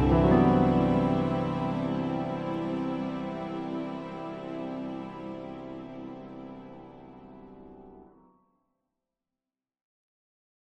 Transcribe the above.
oh